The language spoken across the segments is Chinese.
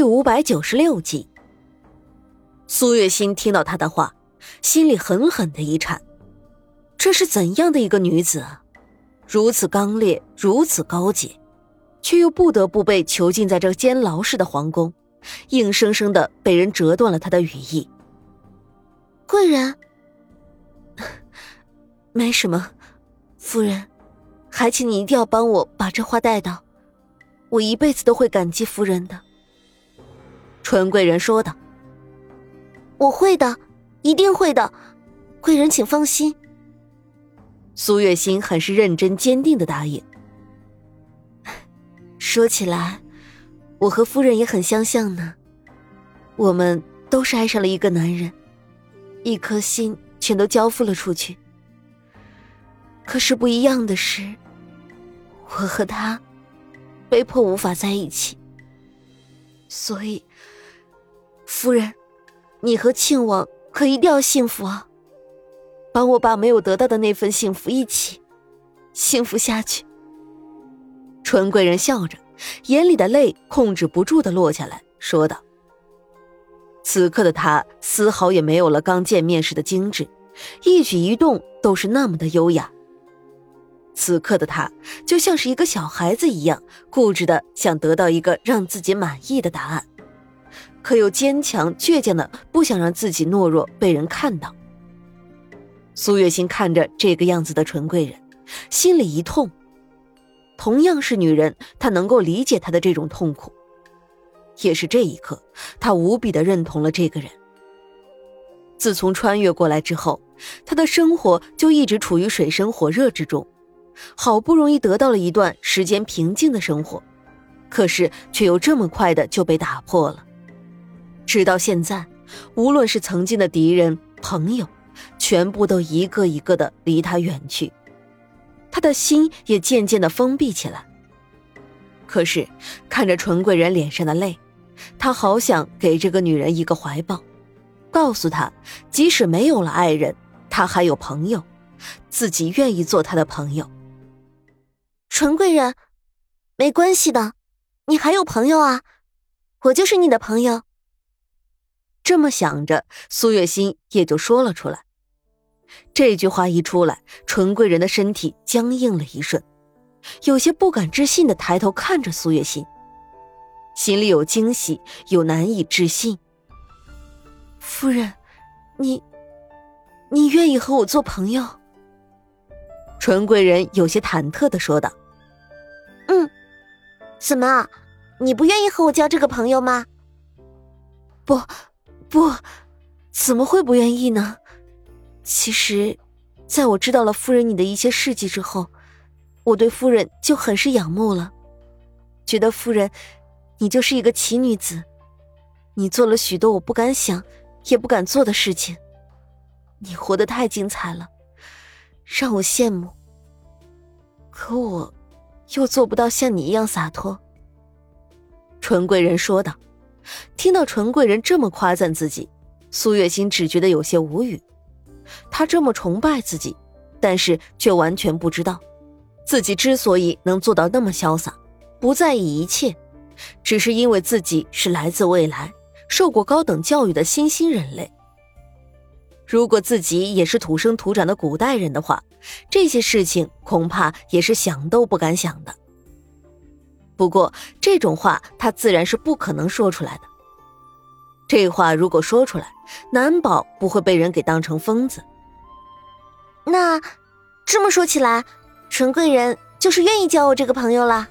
第五百九十六集，苏月心听到他的话，心里狠狠的一颤。这是怎样的一个女子啊？如此刚烈，如此高洁，却又不得不被囚禁在这监牢式的皇宫，硬生生的被人折断了她的羽翼。贵人，没什么，夫人，还请你一定要帮我把这话带到，我一辈子都会感激夫人的。纯贵人说道：“我会的，一定会的，贵人请放心。”苏月心很是认真坚定的答应。说起来，我和夫人也很相像呢，我们都是爱上了一个男人，一颗心全都交付了出去。可是不一样的是，我和他被迫无法在一起，所以。夫人，你和庆王可一定要幸福啊！帮我把没有得到的那份幸福一起幸福下去。纯贵人笑着，眼里的泪控制不住的落下来，说道：“此刻的他丝毫也没有了刚见面时的精致，一举一动都是那么的优雅。此刻的他就像是一个小孩子一样，固执的想得到一个让自己满意的答案。”可又坚强倔强的不想让自己懦弱被人看到。苏月心看着这个样子的纯贵人，心里一痛。同样是女人，她能够理解她的这种痛苦。也是这一刻，她无比的认同了这个人。自从穿越过来之后，她的生活就一直处于水深火热之中。好不容易得到了一段时间平静的生活，可是却又这么快的就被打破了。直到现在，无论是曾经的敌人、朋友，全部都一个一个的离他远去，他的心也渐渐的封闭起来。可是看着纯贵人脸上的泪，他好想给这个女人一个怀抱，告诉她，即使没有了爱人，他还有朋友，自己愿意做他的朋友。纯贵人，没关系的，你还有朋友啊，我就是你的朋友。这么想着，苏月心也就说了出来。这句话一出来，纯贵人的身体僵硬了一瞬，有些不敢置信的抬头看着苏月心，心里有惊喜，有难以置信。夫人，你，你愿意和我做朋友？纯贵人有些忐忑的说道：“嗯，怎么，你不愿意和我交这个朋友吗？”不。不，怎么会不愿意呢？其实，在我知道了夫人你的一些事迹之后，我对夫人就很是仰慕了，觉得夫人，你就是一个奇女子，你做了许多我不敢想，也不敢做的事情，你活得太精彩了，让我羡慕。可我，又做不到像你一样洒脱。纯贵人说道。听到纯贵人这么夸赞自己，苏月心只觉得有些无语。他这么崇拜自己，但是却完全不知道，自己之所以能做到那么潇洒，不在意一切，只是因为自己是来自未来、受过高等教育的新兴人类。如果自己也是土生土长的古代人的话，这些事情恐怕也是想都不敢想的。不过这种话他自然是不可能说出来的。这话如果说出来，难保不会被人给当成疯子。那这么说起来，纯贵人就是愿意交我这个朋友了。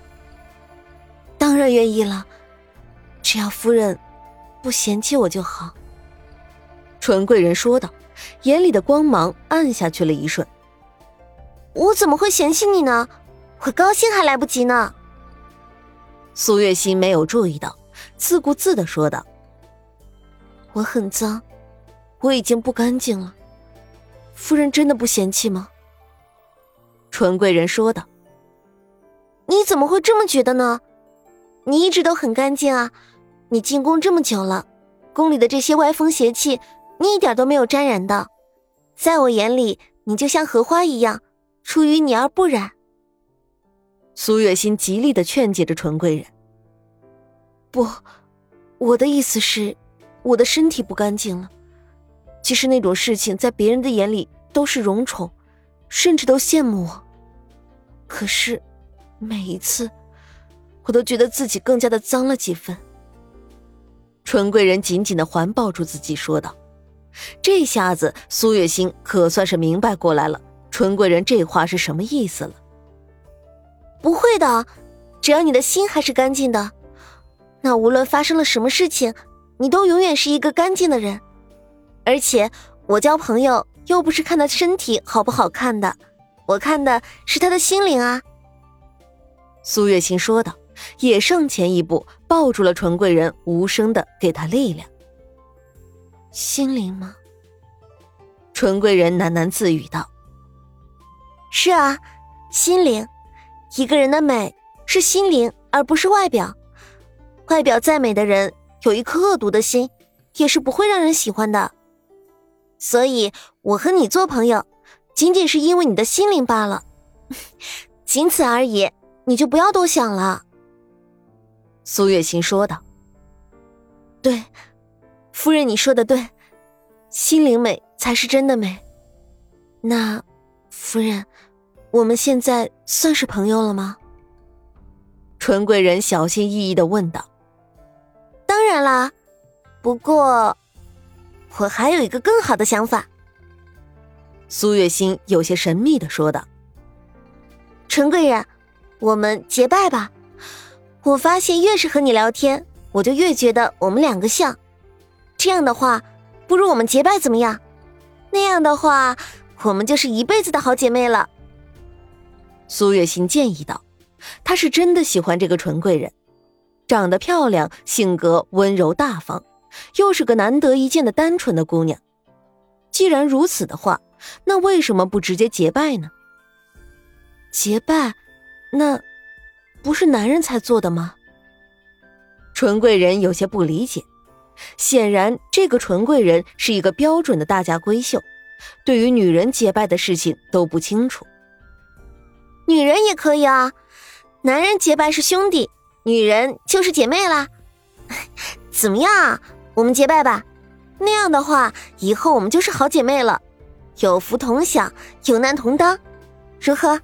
当然愿意了，只要夫人不嫌弃我就好。纯贵人说道，眼里的光芒暗下去了一瞬。我怎么会嫌弃你呢？我高兴还来不及呢。苏月心没有注意到，自顾自的说道：“我很脏，我已经不干净了。夫人真的不嫌弃吗？”纯贵人说道：“你怎么会这么觉得呢？你一直都很干净啊！你进宫这么久了，宫里的这些歪风邪气，你一点都没有沾染的。在我眼里，你就像荷花一样，出淤泥而不染。”苏月心极力的劝解着纯贵人：“不，我的意思是，我的身体不干净了。其实那种事情在别人的眼里都是荣宠，甚至都羡慕我。可是，每一次，我都觉得自己更加的脏了几分。纯贵人紧紧的环抱住自己，说道：“这下子，苏月心可算是明白过来了，纯贵人这话是什么意思了。不会的，只要你的心还是干净的，那无论发生了什么事情，你都永远是一个干净的人。而且，我交朋友又不是看他身体好不好看的，我看的是他的心灵啊。”苏月心说道。也上前一步，抱住了纯贵人，无声的给他力量。心灵吗？纯贵人喃喃自语道：“是啊，心灵。一个人的美是心灵，而不是外表。外表再美的人，有一颗恶毒的心，也是不会让人喜欢的。所以，我和你做朋友，仅仅是因为你的心灵罢了，仅此而已。你就不要多想了。”苏月心说道：“对，夫人，你说的对，心灵美才是真的美。那，夫人，我们现在算是朋友了吗？”纯贵人小心翼翼的问道。“当然啦，不过，我还有一个更好的想法。”苏月心有些神秘的说道：“纯贵人，我们结拜吧。”我发现越是和你聊天，我就越觉得我们两个像。这样的话，不如我们结拜怎么样？那样的话，我们就是一辈子的好姐妹了。苏月心建议道：“她是真的喜欢这个纯贵人，长得漂亮，性格温柔大方，又是个难得一见的单纯的姑娘。既然如此的话，那为什么不直接结拜呢？结拜，那……”不是男人才做的吗？纯贵人有些不理解。显然，这个纯贵人是一个标准的大家闺秀，对于女人结拜的事情都不清楚。女人也可以啊，男人结拜是兄弟，女人就是姐妹啦。怎么样，我们结拜吧？那样的话，以后我们就是好姐妹了，有福同享，有难同当，如何？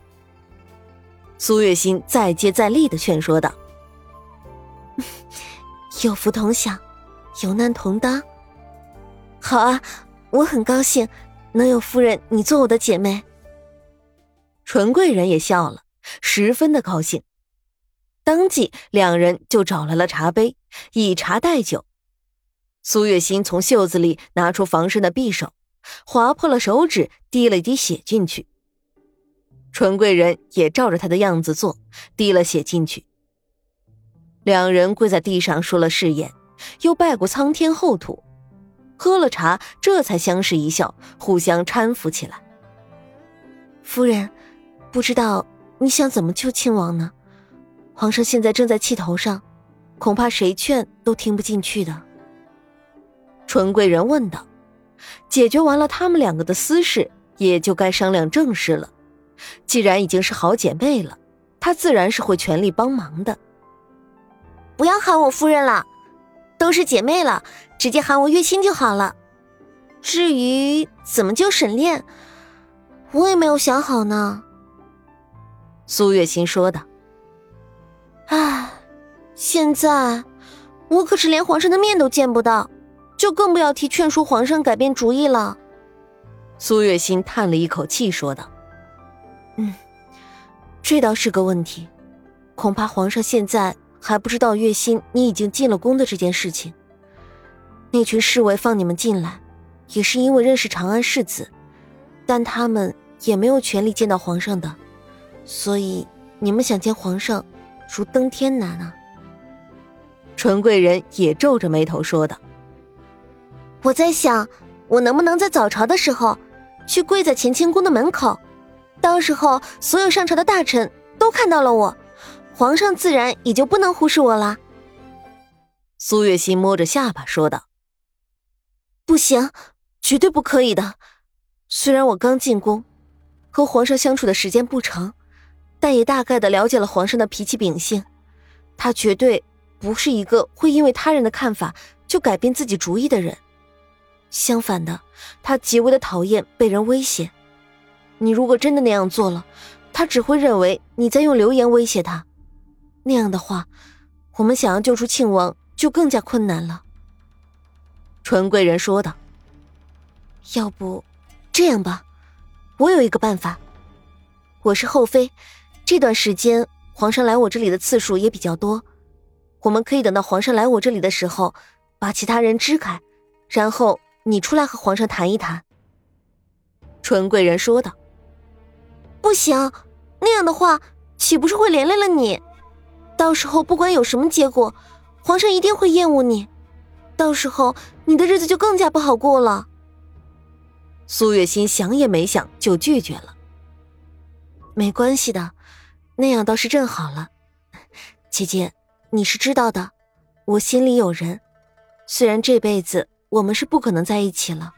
苏月心再接再厉的劝说道：“ 有福同享，有难同当。好啊，我很高兴能有夫人你做我的姐妹。”纯贵人也笑了，十分的高兴。当即，两人就找来了茶杯，以茶代酒。苏月心从袖子里拿出防身的匕首，划破了手指，滴了一滴血进去。纯贵人也照着他的样子做，滴了血进去。两人跪在地上说了誓言，又拜过苍天厚土，喝了茶，这才相视一笑，互相搀扶起来。夫人，不知道你想怎么救亲王呢？皇上现在正在气头上，恐怕谁劝都听不进去的。纯贵人问道：“解决完了他们两个的私事，也就该商量正事了。”既然已经是好姐妹了，她自然是会全力帮忙的。不要喊我夫人了，都是姐妹了，直接喊我月心就好了。至于怎么救沈炼，我也没有想好呢。苏月心说道：“唉，现在我可是连皇上的面都见不到，就更不要提劝说皇上改变主意了。”苏月心叹了一口气说道。嗯，这倒是个问题，恐怕皇上现在还不知道月心你已经进了宫的这件事情。那群侍卫放你们进来，也是因为认识长安世子，但他们也没有权利见到皇上的，所以你们想见皇上，如登天难啊。纯贵人也皱着眉头说道：“我在想，我能不能在早朝的时候，去跪在乾清宫的门口。”到时候，所有上朝的大臣都看到了我，皇上自然也就不能忽视我了。苏月心摸着下巴说道：“不行，绝对不可以的。虽然我刚进宫，和皇上相处的时间不长，但也大概的了解了皇上的脾气秉性，他绝对不是一个会因为他人的看法就改变自己主意的人。相反的，他极为的讨厌被人威胁。你如果真的那样做了，他只会认为你在用流言威胁他。那样的话，我们想要救出庆王就更加困难了。”纯贵人说道。“要不，这样吧，我有一个办法。我是后妃，这段时间皇上来我这里的次数也比较多。”我们可以等到皇上来我这里的时候，把其他人支开，然后你出来和皇上谈一谈。”纯贵人说道。“不行，那样的话岂不是会连累了你？到时候不管有什么结果，皇上一定会厌恶你，到时候你的日子就更加不好过了。”苏月心想也没想就拒绝了。“没关系的，那样倒是正好了，姐姐。”你是知道的，我心里有人。虽然这辈子我们是不可能在一起了，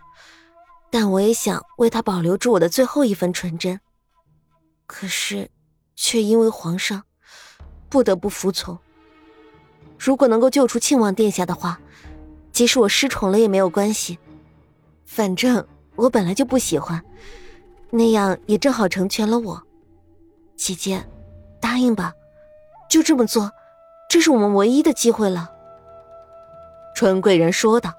但我也想为他保留住我的最后一份纯真。可是，却因为皇上，不得不服从。如果能够救出庆王殿下的话，即使我失宠了也没有关系。反正我本来就不喜欢，那样也正好成全了我。姐姐，答应吧，就这么做。这是我们唯一的机会了，春贵人说道。